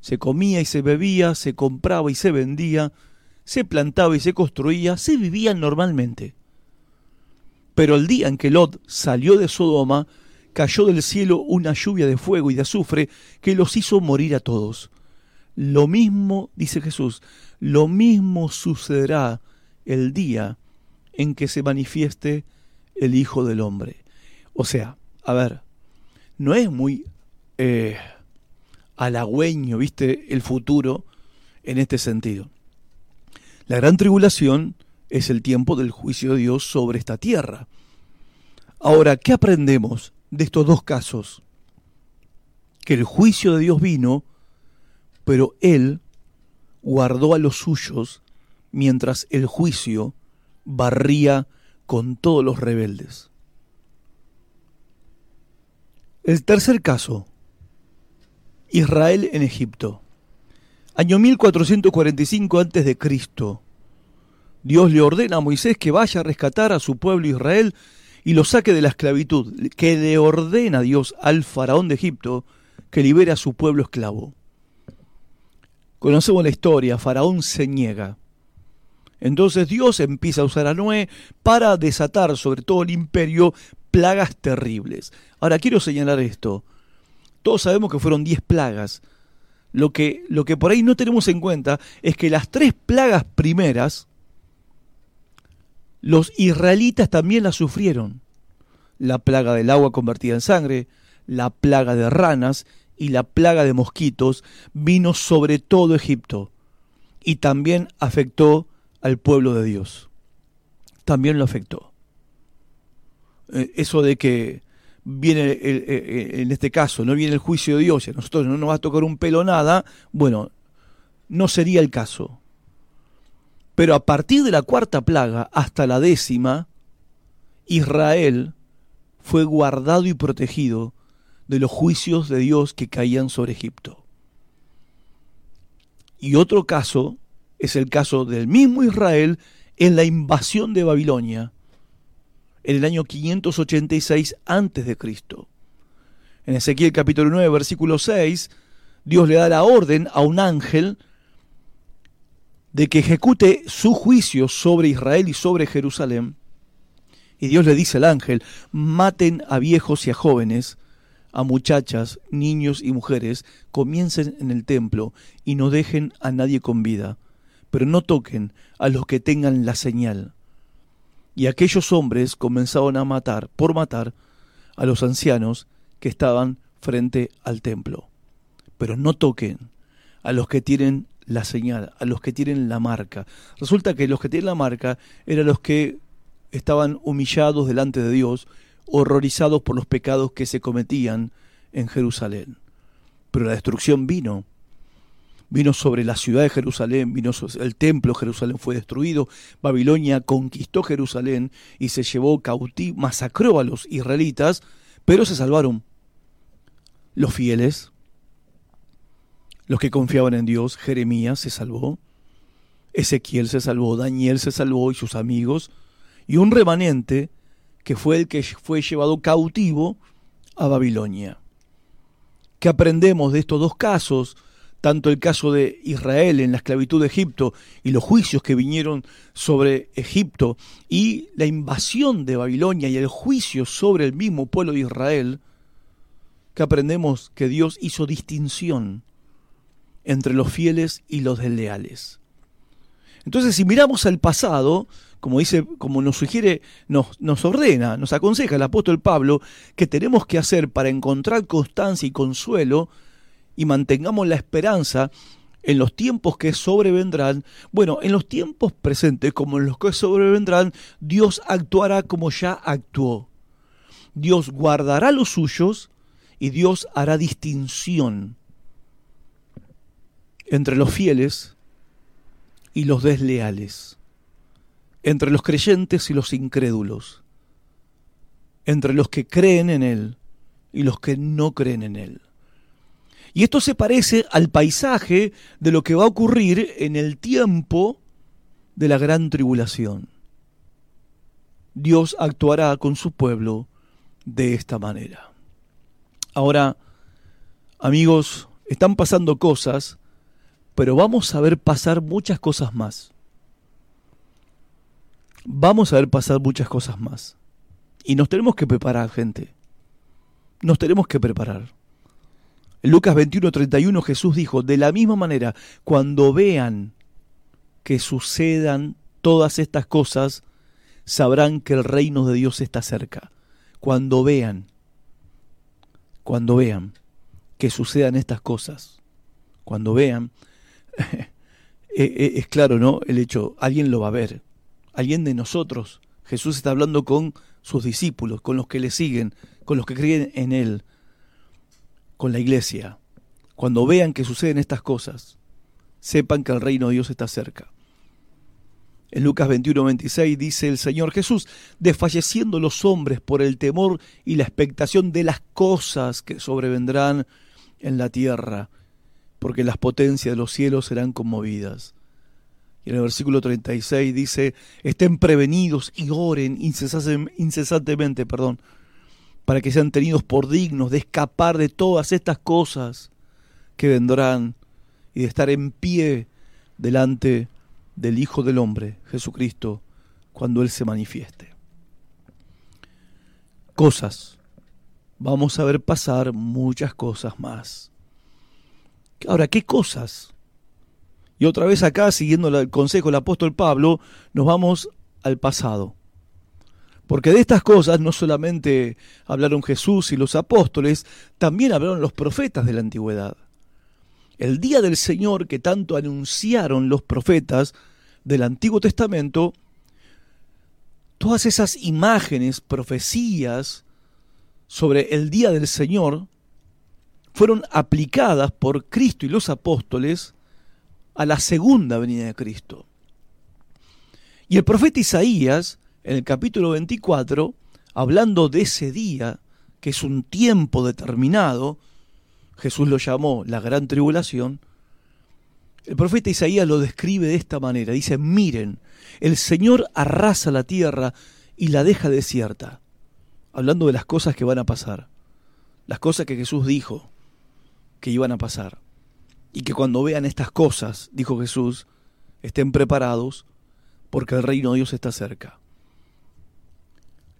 Se comía y se bebía, se compraba y se vendía, se plantaba y se construía, se vivía normalmente. Pero el día en que Lot salió de Sodoma, cayó del cielo una lluvia de fuego y de azufre que los hizo morir a todos. Lo mismo, dice Jesús, lo mismo sucederá el día en que se manifieste el Hijo del Hombre. O sea, a ver, no es muy eh, halagüeño, viste, el futuro en este sentido. La gran tribulación es el tiempo del juicio de Dios sobre esta tierra. Ahora, ¿qué aprendemos de estos dos casos? Que el juicio de Dios vino, pero Él guardó a los suyos mientras el juicio barría con todos los rebeldes. El tercer caso, Israel en Egipto. Año 1445 a.C. Dios le ordena a Moisés que vaya a rescatar a su pueblo Israel y lo saque de la esclavitud, que le ordena Dios al faraón de Egipto que libere a su pueblo esclavo. Conocemos la historia, faraón se niega. Entonces Dios empieza a usar a Noé para desatar sobre todo el imperio plagas terribles. Ahora quiero señalar esto. Todos sabemos que fueron diez plagas. Lo que, lo que por ahí no tenemos en cuenta es que las tres plagas primeras, los israelitas también las sufrieron. La plaga del agua convertida en sangre, la plaga de ranas y la plaga de mosquitos vino sobre todo Egipto y también afectó al pueblo de Dios. También lo afectó. Eh, eso de que viene, en este caso, no viene el juicio de Dios y a nosotros no nos va a tocar un pelo nada, bueno, no sería el caso. Pero a partir de la cuarta plaga hasta la décima, Israel fue guardado y protegido de los juicios de Dios que caían sobre Egipto. Y otro caso es el caso del mismo Israel en la invasión de Babilonia en el año 586 a.C. En Ezequiel capítulo 9, versículo 6, Dios le da la orden a un ángel de que ejecute su juicio sobre Israel y sobre Jerusalén. Y Dios le dice al ángel, maten a viejos y a jóvenes, a muchachas, niños y mujeres, comiencen en el templo y no dejen a nadie con vida pero no toquen a los que tengan la señal. Y aquellos hombres comenzaron a matar, por matar, a los ancianos que estaban frente al templo. Pero no toquen a los que tienen la señal, a los que tienen la marca. Resulta que los que tienen la marca eran los que estaban humillados delante de Dios, horrorizados por los pecados que se cometían en Jerusalén. Pero la destrucción vino vino sobre la ciudad de Jerusalén, vino el templo de Jerusalén fue destruido, Babilonia conquistó Jerusalén y se llevó cautivo, masacró a los israelitas, pero se salvaron los fieles, los que confiaban en Dios, Jeremías se salvó, Ezequiel se salvó, Daniel se salvó y sus amigos, y un remanente que fue el que fue llevado cautivo a Babilonia. ¿Qué aprendemos de estos dos casos? Tanto el caso de Israel en la esclavitud de Egipto y los juicios que vinieron sobre Egipto y la invasión de Babilonia y el juicio sobre el mismo pueblo de Israel, que aprendemos que Dios hizo distinción entre los fieles y los desleales. Entonces, si miramos al pasado, como dice, como nos sugiere, nos, nos ordena, nos aconseja el apóstol Pablo, que tenemos que hacer para encontrar constancia y consuelo y mantengamos la esperanza en los tiempos que sobrevendrán, bueno, en los tiempos presentes como en los que sobrevendrán, Dios actuará como ya actuó. Dios guardará los suyos y Dios hará distinción entre los fieles y los desleales, entre los creyentes y los incrédulos, entre los que creen en Él y los que no creen en Él. Y esto se parece al paisaje de lo que va a ocurrir en el tiempo de la gran tribulación. Dios actuará con su pueblo de esta manera. Ahora, amigos, están pasando cosas pero vamos a ver pasar muchas cosas más. Vamos a ver pasar muchas cosas más. Y nos tenemos que preparar, gente. Nos tenemos que preparar. En Lucas 21:31 Jesús dijo, de la misma manera, cuando vean que sucedan todas estas cosas, sabrán que el reino de Dios está cerca. Cuando vean, cuando vean que sucedan estas cosas, cuando vean Eh, eh, es claro, ¿no? El hecho, alguien lo va a ver, alguien de nosotros. Jesús está hablando con sus discípulos, con los que le siguen, con los que creen en Él, con la iglesia. Cuando vean que suceden estas cosas, sepan que el reino de Dios está cerca. En Lucas 21, 26 dice el Señor Jesús, desfalleciendo los hombres por el temor y la expectación de las cosas que sobrevendrán en la tierra porque las potencias de los cielos serán conmovidas. Y en el versículo 36 dice, estén prevenidos y oren incesantemente, perdón, para que sean tenidos por dignos de escapar de todas estas cosas que vendrán y de estar en pie delante del Hijo del Hombre, Jesucristo, cuando Él se manifieste. Cosas. Vamos a ver pasar muchas cosas más. Ahora, ¿qué cosas? Y otra vez acá, siguiendo el consejo del apóstol Pablo, nos vamos al pasado. Porque de estas cosas no solamente hablaron Jesús y los apóstoles, también hablaron los profetas de la antigüedad. El día del Señor que tanto anunciaron los profetas del Antiguo Testamento, todas esas imágenes, profecías sobre el día del Señor, fueron aplicadas por Cristo y los apóstoles a la segunda venida de Cristo. Y el profeta Isaías, en el capítulo 24, hablando de ese día, que es un tiempo determinado, Jesús lo llamó la gran tribulación, el profeta Isaías lo describe de esta manera. Dice, miren, el Señor arrasa la tierra y la deja desierta. Hablando de las cosas que van a pasar. Las cosas que Jesús dijo que iban a pasar. Y que cuando vean estas cosas, dijo Jesús, estén preparados porque el reino de Dios está cerca.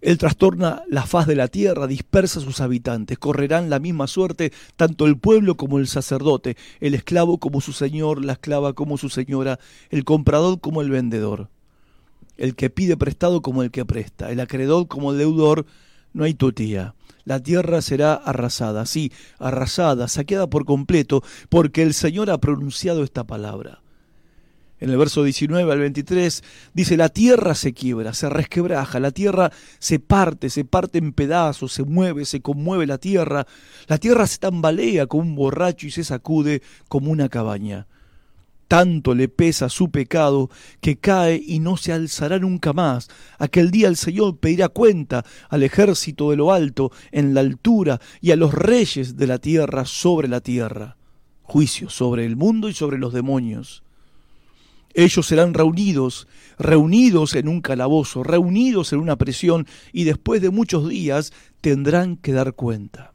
Él trastorna la faz de la tierra, dispersa a sus habitantes, correrán la misma suerte tanto el pueblo como el sacerdote, el esclavo como su señor, la esclava como su señora, el comprador como el vendedor, el que pide prestado como el que presta, el acreedor como el deudor, no hay tutía. La tierra será arrasada, sí, arrasada, saqueada por completo, porque el Señor ha pronunciado esta palabra. En el verso 19 al 23 dice, la tierra se quiebra, se resquebraja, la tierra se parte, se parte en pedazos, se mueve, se conmueve la tierra, la tierra se tambalea como un borracho y se sacude como una cabaña. Tanto le pesa su pecado que cae y no se alzará nunca más. Aquel día el Señor pedirá cuenta al ejército de lo alto en la altura y a los reyes de la tierra sobre la tierra. Juicio sobre el mundo y sobre los demonios. Ellos serán reunidos, reunidos en un calabozo, reunidos en una prisión y después de muchos días tendrán que dar cuenta.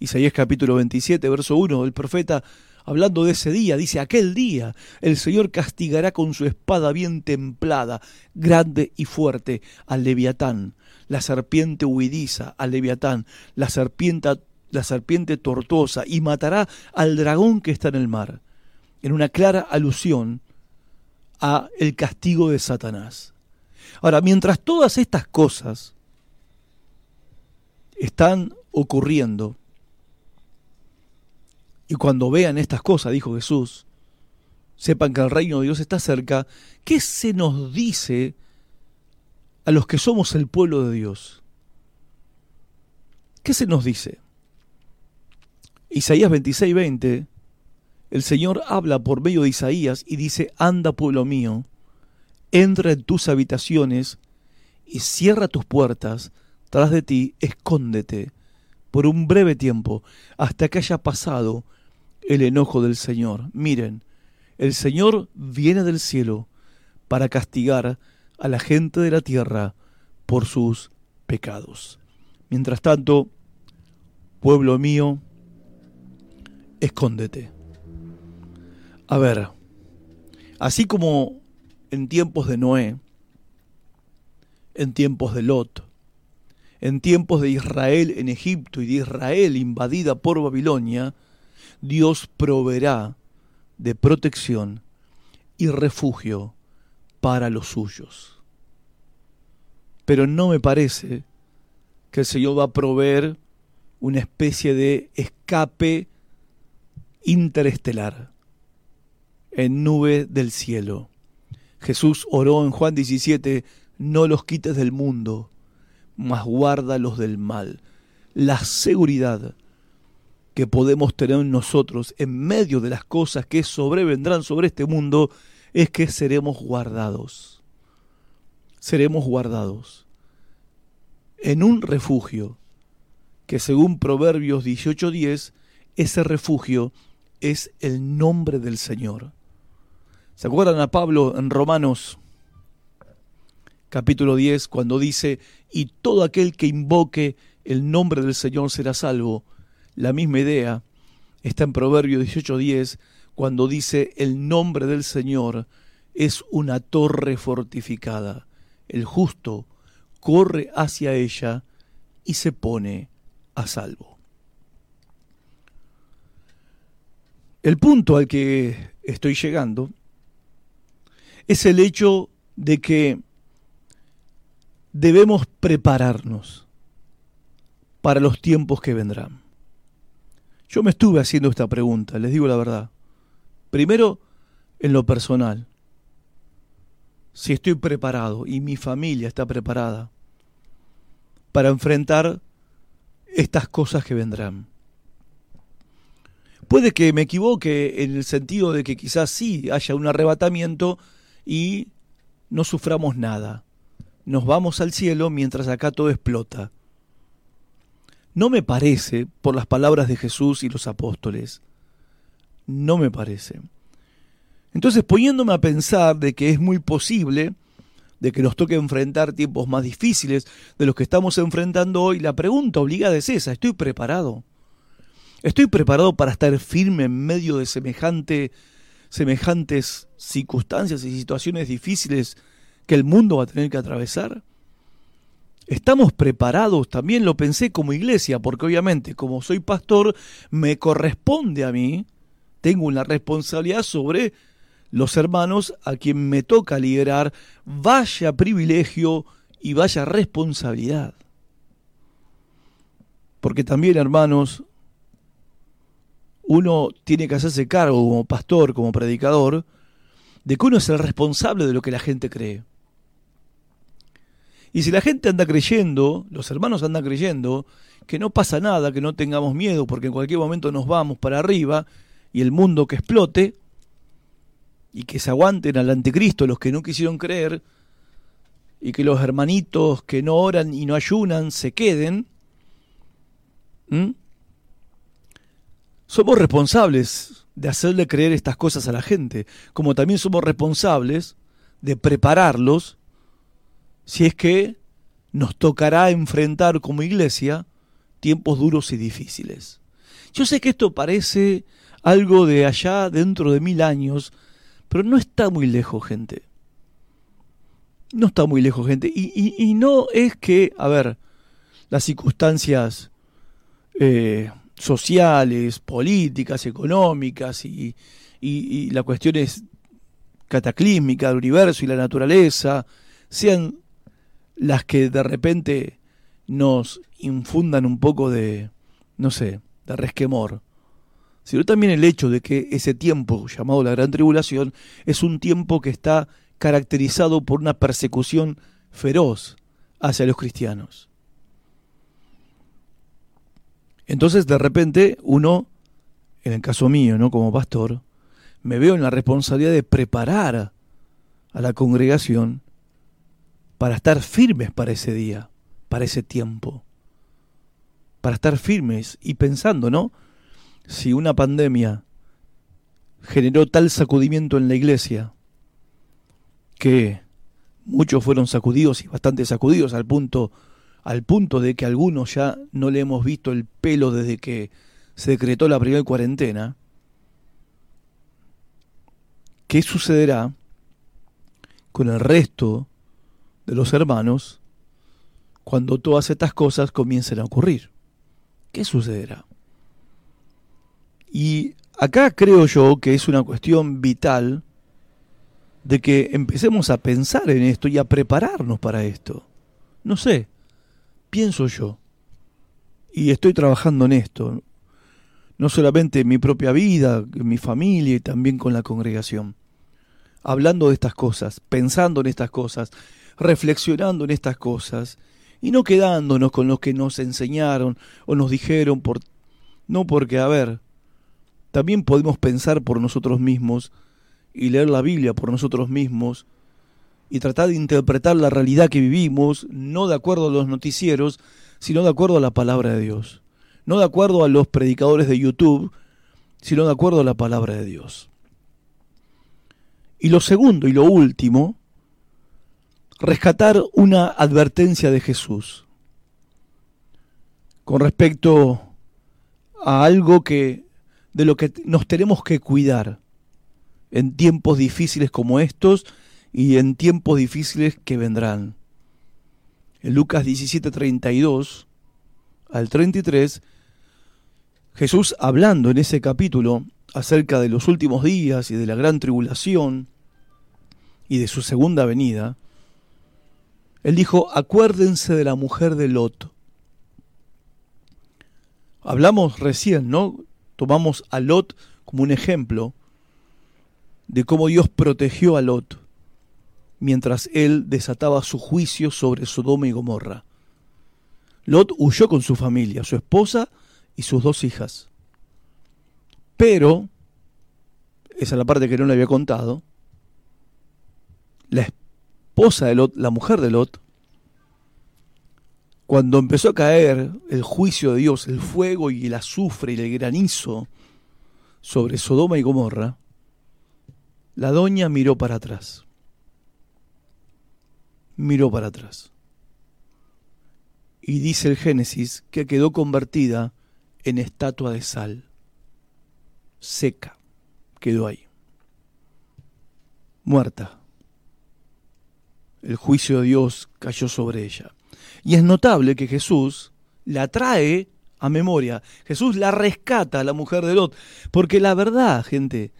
Isaías capítulo 27, verso 1, el profeta hablando de ese día, dice, aquel día el Señor castigará con su espada bien templada, grande y fuerte, al leviatán, la serpiente huidiza, al leviatán, la serpiente, la serpiente tortuosa, y matará al dragón que está en el mar, en una clara alusión a el castigo de Satanás. Ahora, mientras todas estas cosas están ocurriendo, y cuando vean estas cosas, dijo Jesús, sepan que el reino de Dios está cerca, ¿qué se nos dice a los que somos el pueblo de Dios? ¿Qué se nos dice? Isaías 26, 20, el Señor habla por medio de Isaías y dice, anda pueblo mío, entra en tus habitaciones y cierra tus puertas, tras de ti escóndete por un breve tiempo, hasta que haya pasado el enojo del Señor. Miren, el Señor viene del cielo para castigar a la gente de la tierra por sus pecados. Mientras tanto, pueblo mío, escóndete. A ver, así como en tiempos de Noé, en tiempos de Lot, en tiempos de Israel en Egipto y de Israel invadida por Babilonia, Dios proveerá de protección y refugio para los suyos. Pero no me parece que el Señor va a proveer una especie de escape interestelar en nube del cielo. Jesús oró en Juan 17, no los quites del mundo, mas guárdalos del mal. La seguridad que podemos tener nosotros en medio de las cosas que sobrevendrán sobre este mundo es que seremos guardados. Seremos guardados en un refugio que según Proverbios 18:10, ese refugio es el nombre del Señor. ¿Se acuerdan a Pablo en Romanos capítulo 10 cuando dice, y todo aquel que invoque el nombre del Señor será salvo? La misma idea está en Proverbio 18:10 cuando dice el nombre del Señor es una torre fortificada. El justo corre hacia ella y se pone a salvo. El punto al que estoy llegando es el hecho de que debemos prepararnos para los tiempos que vendrán. Yo me estuve haciendo esta pregunta, les digo la verdad. Primero, en lo personal. Si estoy preparado y mi familia está preparada para enfrentar estas cosas que vendrán. Puede que me equivoque en el sentido de que quizás sí haya un arrebatamiento y no suframos nada. Nos vamos al cielo mientras acá todo explota. No me parece, por las palabras de Jesús y los apóstoles, no me parece. Entonces, poniéndome a pensar de que es muy posible de que nos toque enfrentar tiempos más difíciles de los que estamos enfrentando hoy, la pregunta obligada es esa, ¿estoy preparado? ¿Estoy preparado para estar firme en medio de semejante, semejantes circunstancias y situaciones difíciles que el mundo va a tener que atravesar? ¿Estamos preparados? También lo pensé como iglesia, porque obviamente como soy pastor, me corresponde a mí, tengo una responsabilidad sobre los hermanos a quien me toca liderar, vaya privilegio y vaya responsabilidad. Porque también, hermanos, uno tiene que hacerse cargo como pastor, como predicador, de que uno es el responsable de lo que la gente cree. Y si la gente anda creyendo, los hermanos andan creyendo, que no pasa nada, que no tengamos miedo, porque en cualquier momento nos vamos para arriba y el mundo que explote, y que se aguanten al anticristo los que no quisieron creer, y que los hermanitos que no oran y no ayunan se queden, somos responsables de hacerle creer estas cosas a la gente, como también somos responsables de prepararlos si es que nos tocará enfrentar como iglesia tiempos duros y difíciles. Yo sé que esto parece algo de allá dentro de mil años, pero no está muy lejos, gente. No está muy lejos, gente. Y, no es que, a ver, las circunstancias eh, sociales, políticas, económicas y, y, la cuestión es cataclísmica del universo y la naturaleza sean las que de repente nos infundan un poco de, no sé, de resquemor, sino también el hecho de que ese tiempo llamado la Gran Tribulación es un tiempo que está caracterizado por una persecución feroz hacia los cristianos. Entonces, de repente, uno, en el caso mío, ¿no? Como pastor, me veo en la responsabilidad de preparar a la congregación para estar firmes para ese día, para ese tiempo. Para estar firmes y pensando, ¿no? Si una pandemia generó tal sacudimiento en la iglesia que muchos fueron sacudidos y bastante sacudidos al punto al punto de que algunos ya no le hemos visto el pelo desde que se decretó la primera cuarentena, ¿qué sucederá con el resto de los hermanos cuando todas estas cosas comiencen a ocurrir? ¿Qué sucederá? Y acá creo yo que es una cuestión vital de que empecemos a pensar en esto y a prepararnos para esto. No sé, pienso yo. Y estoy trabajando en esto, no solamente en mi propia vida, en mi familia y también con la congregación. Hablando de estas cosas, pensando en estas cosas, reflexionando en estas cosas y no quedándonos con lo que nos enseñaron o nos dijeron por no porque a ver, también podemos pensar por nosotros mismos y leer la Biblia por nosotros mismos y tratar de interpretar la realidad que vivimos, no de acuerdo a los noticieros, sino de acuerdo a la palabra de Dios. No de acuerdo a los predicadores de YouTube, sino de acuerdo a la palabra de Dios. Y lo segundo y lo último, rescatar una advertencia de Jesús con respecto a algo que de lo que nos tenemos que cuidar en tiempos difíciles como estos y en tiempos difíciles que vendrán. En Lucas 17, 32 al 33, Jesús hablando en ese capítulo acerca de los últimos días y de la gran tribulación y de su segunda venida, él dijo, acuérdense de la mujer de Lot. Hablamos recién, ¿no? Tomamos a Lot como un ejemplo de cómo Dios protegió a Lot mientras él desataba su juicio sobre Sodoma y Gomorra. Lot huyó con su familia, su esposa y sus dos hijas. Pero, esa es la parte que no le había contado, la esposa de Lot, la mujer de Lot, cuando empezó a caer el juicio de Dios, el fuego y el azufre y el granizo sobre Sodoma y Gomorra, la doña miró para atrás miró para atrás. Y dice el Génesis que quedó convertida en estatua de sal, seca, quedó ahí, muerta. El juicio de Dios cayó sobre ella. Y es notable que Jesús la trae a memoria. Jesús la rescata a la mujer de Lot. Porque la verdad, gente,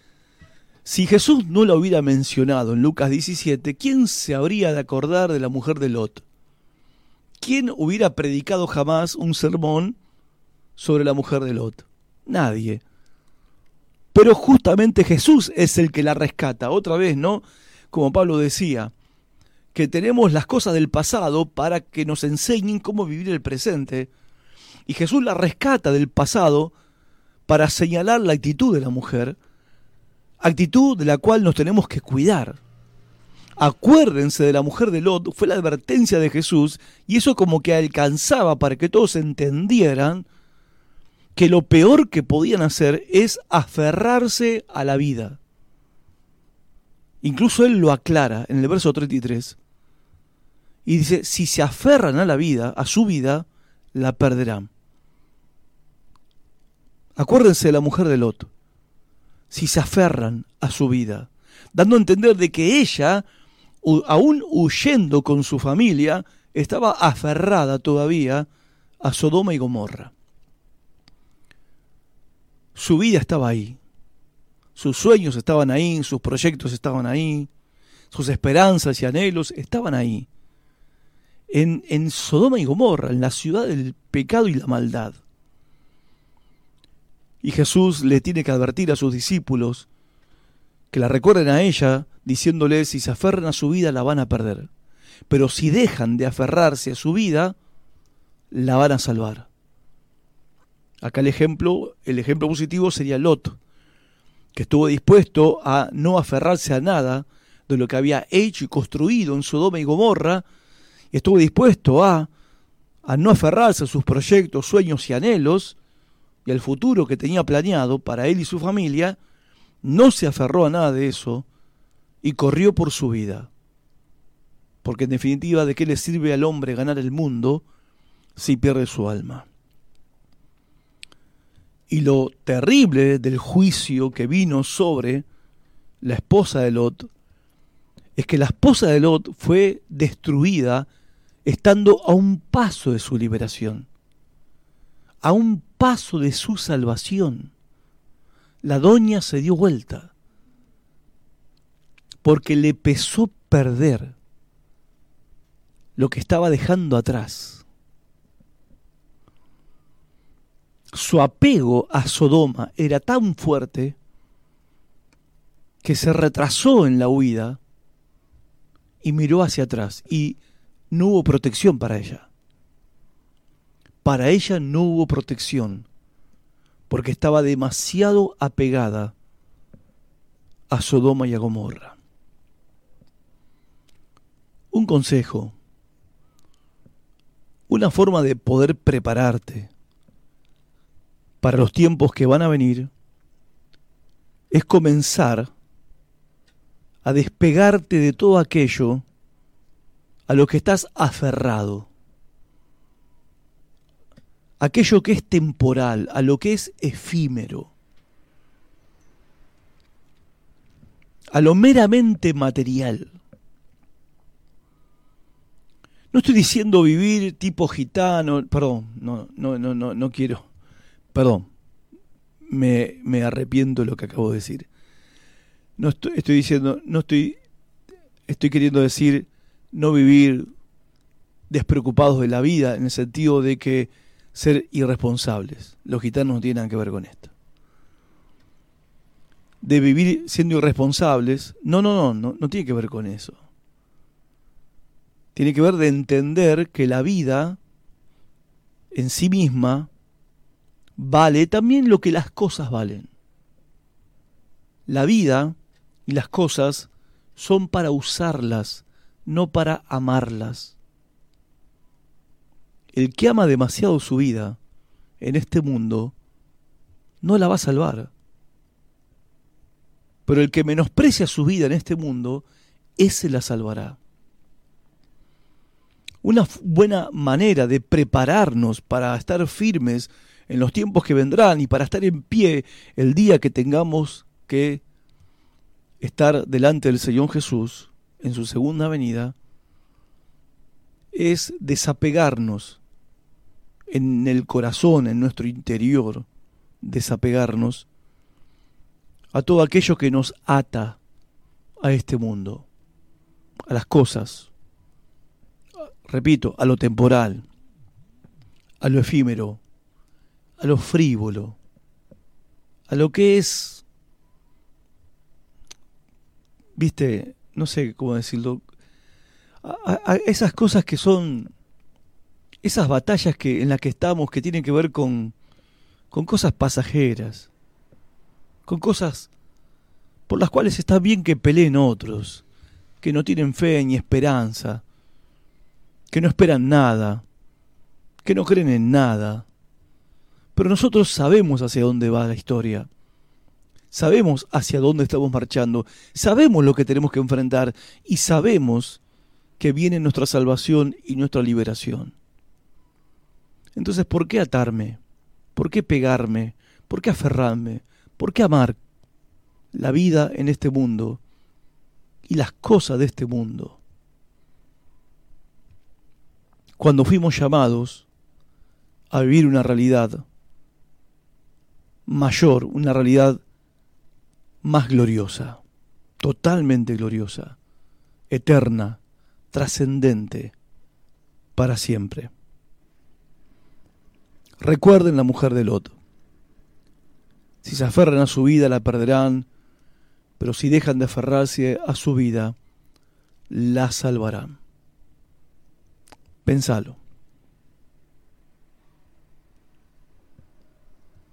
si Jesús no la hubiera mencionado en Lucas 17, ¿quién se habría de acordar de la mujer de Lot? ¿Quién hubiera predicado jamás un sermón sobre la mujer de Lot? Nadie. Pero justamente Jesús es el que la rescata. Otra vez, ¿no? Como Pablo decía, que tenemos las cosas del pasado para que nos enseñen cómo vivir el presente. Y Jesús la rescata del pasado para señalar la actitud de la mujer actitud de la cual nos tenemos que cuidar. Acuérdense de la mujer de Lot, fue la advertencia de Jesús, y eso como que alcanzaba para que todos entendieran que lo peor que podían hacer es aferrarse a la vida. Incluso él lo aclara en el verso 33. Y dice, si se aferran a la vida, a su vida, la perderán. Acuérdense de la mujer de Lot. Si se aferran a su vida, dando a entender de que ella, aún huyendo con su familia, estaba aferrada todavía a Sodoma y Gomorra. Su vida estaba ahí. Sus sueños estaban ahí, sus proyectos estaban ahí, sus esperanzas y anhelos estaban ahí. En, en Sodoma y Gomorra, en la ciudad del pecado y la maldad. Y Jesús le tiene que advertir a sus discípulos que la recuerden a ella, diciéndoles si se aferran a su vida la van a perder. Pero si dejan de aferrarse a su vida, la van a salvar. Acá el ejemplo, el ejemplo positivo sería Lot, que estuvo dispuesto a no aferrarse a nada de lo que había hecho y construido en Sodoma y Gomorra, y estuvo dispuesto a, a no aferrarse a sus proyectos, sueños y anhelos, y al futuro que tenía planeado para él y su familia, no se aferró a nada de eso y corrió por su vida. Porque en definitiva, ¿de qué le sirve al hombre ganar el mundo si pierde su alma? Y lo terrible del juicio que vino sobre la esposa de Lot es que la esposa de Lot fue destruida estando a un paso de su liberación, a un paso de su salvación. La doña se dio vuelta porque le pesó perder lo que estaba dejando atrás. su apego a Sodoma era tan fuerte que se retrasó en la huida y miró hacia atrás y no hubo protección para ella. Para ella no hubo protección porque estaba demasiado apegada a Sodoma y a Gomorra. Un consejo, una forma de poder prepararte para los tiempos que van a venir es comenzar a despegarte de todo aquello a lo que estás aferrado, aquello que es temporal, a lo que es efímero, a lo meramente material. No estoy diciendo vivir tipo gitano, perdón, no, no, no, no, no quiero Perdón, me, me arrepiento de lo que acabo de decir. No estoy, estoy diciendo, no estoy, estoy queriendo decir no vivir despreocupados de la vida en el sentido de que ser irresponsables. Los gitanos no tienen nada que ver con esto. De vivir siendo irresponsables, no, no, no, no, no tiene que ver con eso. Tiene que ver de entender que la vida en sí misma vale también lo que las cosas valen. La vida y las cosas son para usarlas, no para amarlas. El que ama demasiado su vida en este mundo no la va a salvar. Pero el que menosprecia su vida en este mundo, ese la salvará. Una buena manera de prepararnos para estar firmes en los tiempos que vendrán y para estar en pie el día que tengamos que estar delante del Señor Jesús en su segunda venida, es desapegarnos en el corazón, en nuestro interior, desapegarnos a todo aquello que nos ata a este mundo, a las cosas, repito, a lo temporal, a lo efímero, a lo frívolo, a lo que es, viste, no sé cómo decirlo, a, esas cosas que son, esas batallas que, en las que estamos que tienen que ver con, con cosas pasajeras, con cosas por las cuales está bien que peleen otros, que no tienen fe ni esperanza, que no esperan nada, que no creen en nada. Pero nosotros sabemos hacia dónde va la historia. Sabemos hacia dónde estamos marchando, sabemos lo que tenemos que enfrentar y sabemos que viene nuestra salvación y nuestra liberación. Entonces, ¿por qué atarme? ¿Por qué pegarme? ¿Por qué aferrarme? ¿Por qué amar la vida en este mundo y las cosas de este mundo? Cuando fuimos llamados a vivir una realidad mayor, una realidad más gloriosa, totalmente gloriosa, eterna, trascendente, para siempre. Recuerden la mujer de Lot. Si se aferran a su vida la perderán, pero si dejan de aferrarse a su vida, la salvarán. Pensalo.